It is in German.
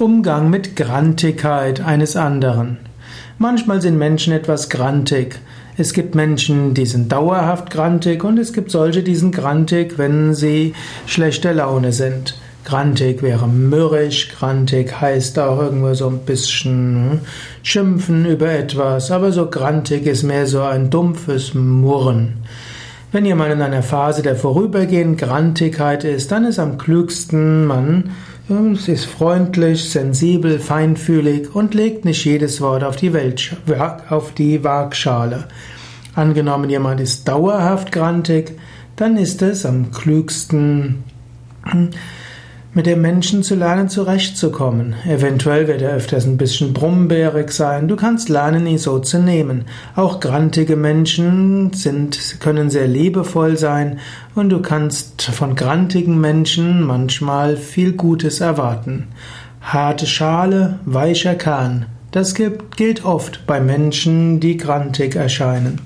Umgang mit Grantigkeit eines anderen. Manchmal sind Menschen etwas grantig. Es gibt Menschen, die sind dauerhaft grantig und es gibt solche, die sind grantig, wenn sie schlechter Laune sind. Grantig wäre mürrisch, grantig heißt auch irgendwo so ein bisschen hm, schimpfen über etwas, aber so grantig ist mehr so ein dumpfes Murren. Wenn jemand in einer Phase der vorübergehenden Grantigkeit ist, dann ist am klügsten, man Sie ist freundlich, sensibel, feinfühlig und legt nicht jedes Wort auf die, Welt, auf die Waagschale. Angenommen, jemand ist dauerhaft grantig, dann ist es am klügsten, mit dem Menschen zu lernen, zurechtzukommen. Eventuell wird er öfters ein bisschen brummbärig sein. Du kannst lernen, ihn so zu nehmen. Auch grantige Menschen sind, können sehr liebevoll sein und du kannst von grantigen Menschen manchmal viel Gutes erwarten. Harte Schale, weicher Kern. Das gilt oft bei Menschen, die grantig erscheinen.